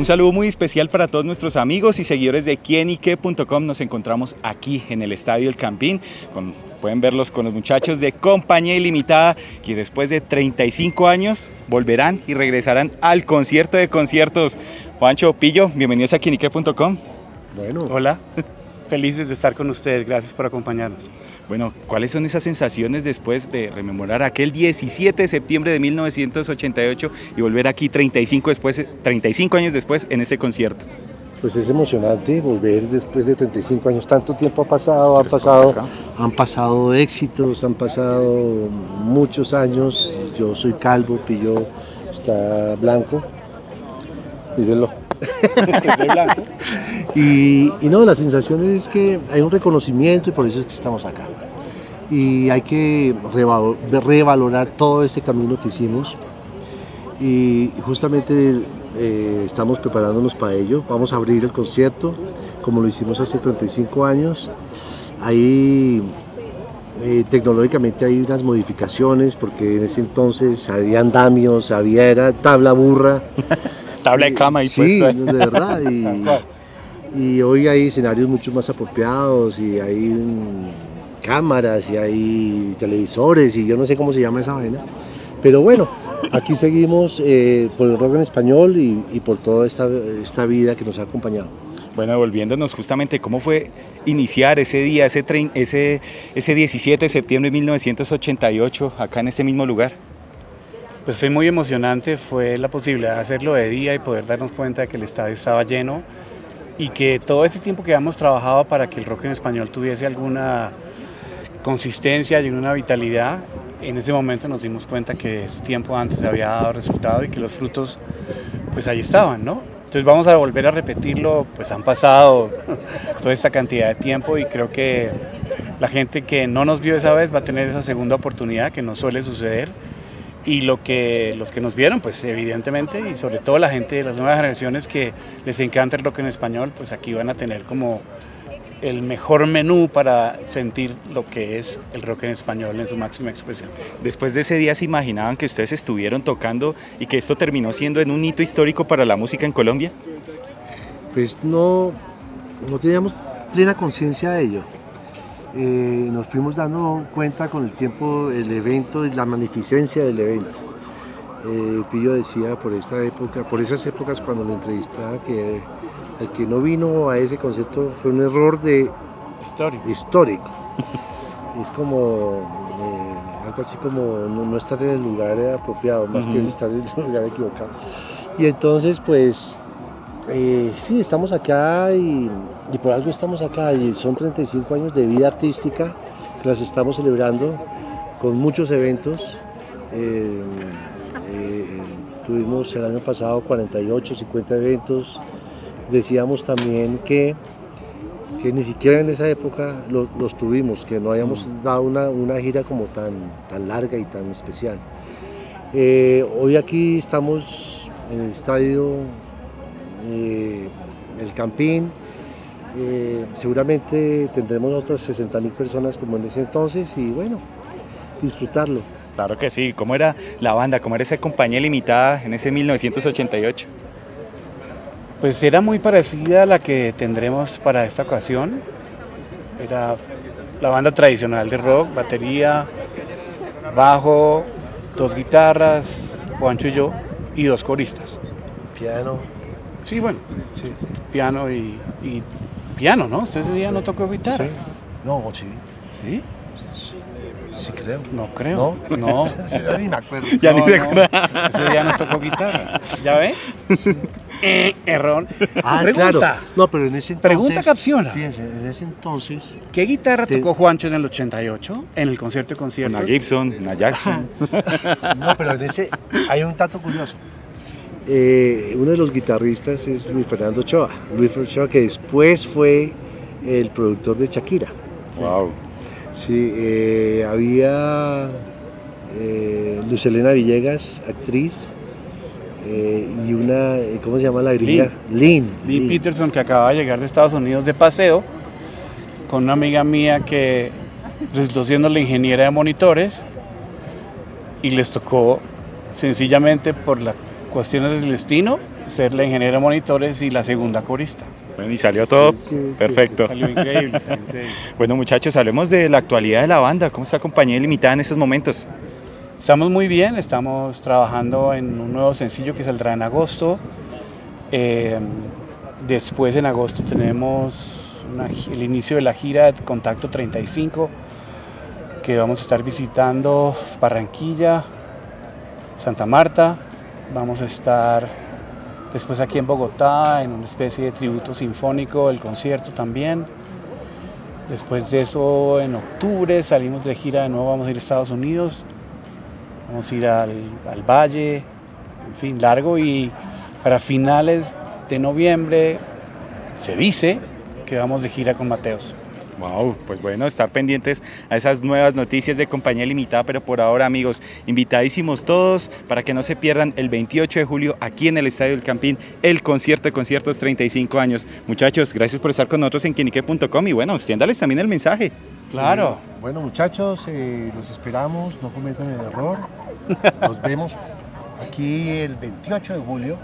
Un saludo muy especial para todos nuestros amigos y seguidores de quienique.com. Nos encontramos aquí en el Estadio El Campín. Con, pueden verlos con los muchachos de Compañía Ilimitada que después de 35 años volverán y regresarán al concierto de conciertos. Juancho Pillo, bienvenidos a quienique.com. Bueno, hola. Felices de estar con ustedes. Gracias por acompañarnos. Bueno, ¿cuáles son esas sensaciones después de rememorar aquel 17 de septiembre de 1988 y volver aquí 35, después, 35 años después en ese concierto? Pues es emocionante volver después de 35 años. Tanto tiempo ha pasado, han pasado, han pasado éxitos, han pasado muchos años. Yo soy calvo, Pillo está blanco. Mírenlo. blanco. Y, no, la sensación es que hay un reconocimiento y por eso es que estamos acá. Y hay que revalorar todo este camino que hicimos. Y justamente eh, estamos preparándonos para ello. Vamos a abrir el concierto como lo hicimos hace 35 años. Ahí eh, tecnológicamente hay unas modificaciones porque en ese entonces había andamios, había era tabla burra. tabla de cama y Sí, de verdad. Y, y hoy hay escenarios mucho más apropiados y hay cámaras y hay televisores y yo no sé cómo se llama esa vaina. Pero bueno, aquí seguimos eh, por el rock en español y, por toda esta, esta, vida que nos ha acompañado. Bueno, volviéndonos justamente, ¿cómo fue iniciar ese día, ese, ese, ese 17 de septiembre de 1988, acá en este mismo lugar? Pues fue muy emocionante, fue la posibilidad de hacerlo de día y poder darnos cuenta de que el estadio estaba lleno y que todo este tiempo que habíamos trabajado para que el rock en español tuviese alguna consistencia y una vitalidad, en ese momento nos dimos cuenta que ese tiempo antes había dado resultado y que los frutos pues ahí estaban, ¿no? Entonces vamos a volver a repetirlo, pues han pasado toda esta cantidad de tiempo y creo que la gente que no nos vio esa vez va a tener esa segunda oportunidad que no suele suceder y lo que los que nos vieron, pues evidentemente, y sobre todo la gente de las nuevas generaciones que les encanta el rock en español, pues aquí van a tener como el mejor menú para sentir lo que es el rock en español en su máxima expresión. Después de ese día se imaginaban que ustedes estuvieron tocando y que esto terminó siendo en un hito histórico para la música en Colombia? Pues no, no teníamos plena conciencia de ello. Eh, nos fuimos dando cuenta con el tiempo el evento y la magnificencia del evento. Eh, Pillo decía por esta época, por esas épocas cuando lo entrevistaba, que el que no vino a ese concepto fue un error de histórico. es como eh, algo así como no, estar en el lugar apropiado, más que estar en el lugar equivocado. Y entonces, pues, eh, sí, estamos acá y, por algo estamos acá y son 35 años de vida artística que las estamos celebrando con muchos eventos. Eh, eh, tuvimos el año pasado 48, 50 eventos. Decíamos también que, que ni siquiera en esa época los tuvimos, que no habíamos mm. dado una, una, gira como tan, tan larga y tan especial. hoy aquí estamos en el estadio eh, el Campín. Eh, seguramente tendremos otras 60 mil personas como en ese entonces y bueno, disfrutarlo. Claro que sí. ¿Cómo era la banda? ¿Cómo era esa compañía limitada en ese 1988? Pues era muy parecida a la que tendremos para esta ocasión. Era la banda tradicional de rock, batería, bajo, dos guitarras, Juancho y yo, y dos coristas. Piano, Sí, bueno, sí. piano y, piano, ¿no? Usted ese día no tocó guitarra. Sí. No, sí. ¿Sí? Sí, creo. No creo. No. no. ya ni me acuerdo. Ya ni se acuerda. Ese día no tocó guitarra. ¿Ya ve? Eh, error. Ah, Pregunta. Claro. No, pero en ese entonces. Pregunta capciona. Fíjense, en ese entonces. ¿Qué guitarra tocó Juancho en el 88? En el concierto de concierto. Una Gibson, una Jackson. no, pero en ese. Hay un dato curioso. Eh, uno de los guitarristas es Luis Fernando Ochoa. Luis Fernando Ochoa, que después fue el productor de Shakira. Wow. Sí, eh, había eh, Luz Elena Villegas, actriz, eh, y una, ¿cómo se llama la gringa? Lynn. Lee Peterson, que acaba de llegar de Estados Unidos de paseo, con una amiga mía que resultó siendo la ingeniera de monitores y les tocó sencillamente por las cuestiones del destino ser la ingeniera de monitores y la segunda corista. Bueno, y salió todo Sí, sí, sí, perfecto. Salió increíble, salió increíble. Bueno, muchachos, hablemos de la actualidad de la banda. ¿Cómo está Compañía Ilimitada en estos momentos? Estamos muy bien, estamos trabajando en un nuevo sencillo que saldrá en agosto. Eh, después en agosto tenemos una el inicio de la gira de Contacto 35, que vamos a estar visitando Barranquilla, Santa Marta. Vamos a estar después aquí en Bogotá en una especie de tributo sinfónico, el concierto también. Después de eso, en octubre salimos de gira de nuevo, vamos a ir a Estados Unidos. Vamos a ir al, al Valle, en fin, largo y para finales de noviembre se dice que vamos de gira con Mateos. Wow, pues bueno, estar pendientes a esas nuevas noticias de Compañía Limitada, pero por ahora, amigos, invitadísimos todos para que no se pierdan el 28 de julio aquí en el Estadio del Campín, el concierto de conciertos 35 años. Muchachos, gracias por estar con nosotros en quienique.com y bueno, extiéndales también el mensaje. Claro, Bueno, muchachos, eh, los esperamos, no cometan el error. Nos vemos aquí el 28 de julio.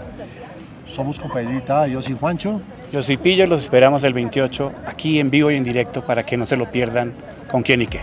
Somos compañerita, yo soy Juancho. Yo soy Pillo, los esperamos el 28 aquí en vivo y en directo para que no se lo pierdan con quién y qué.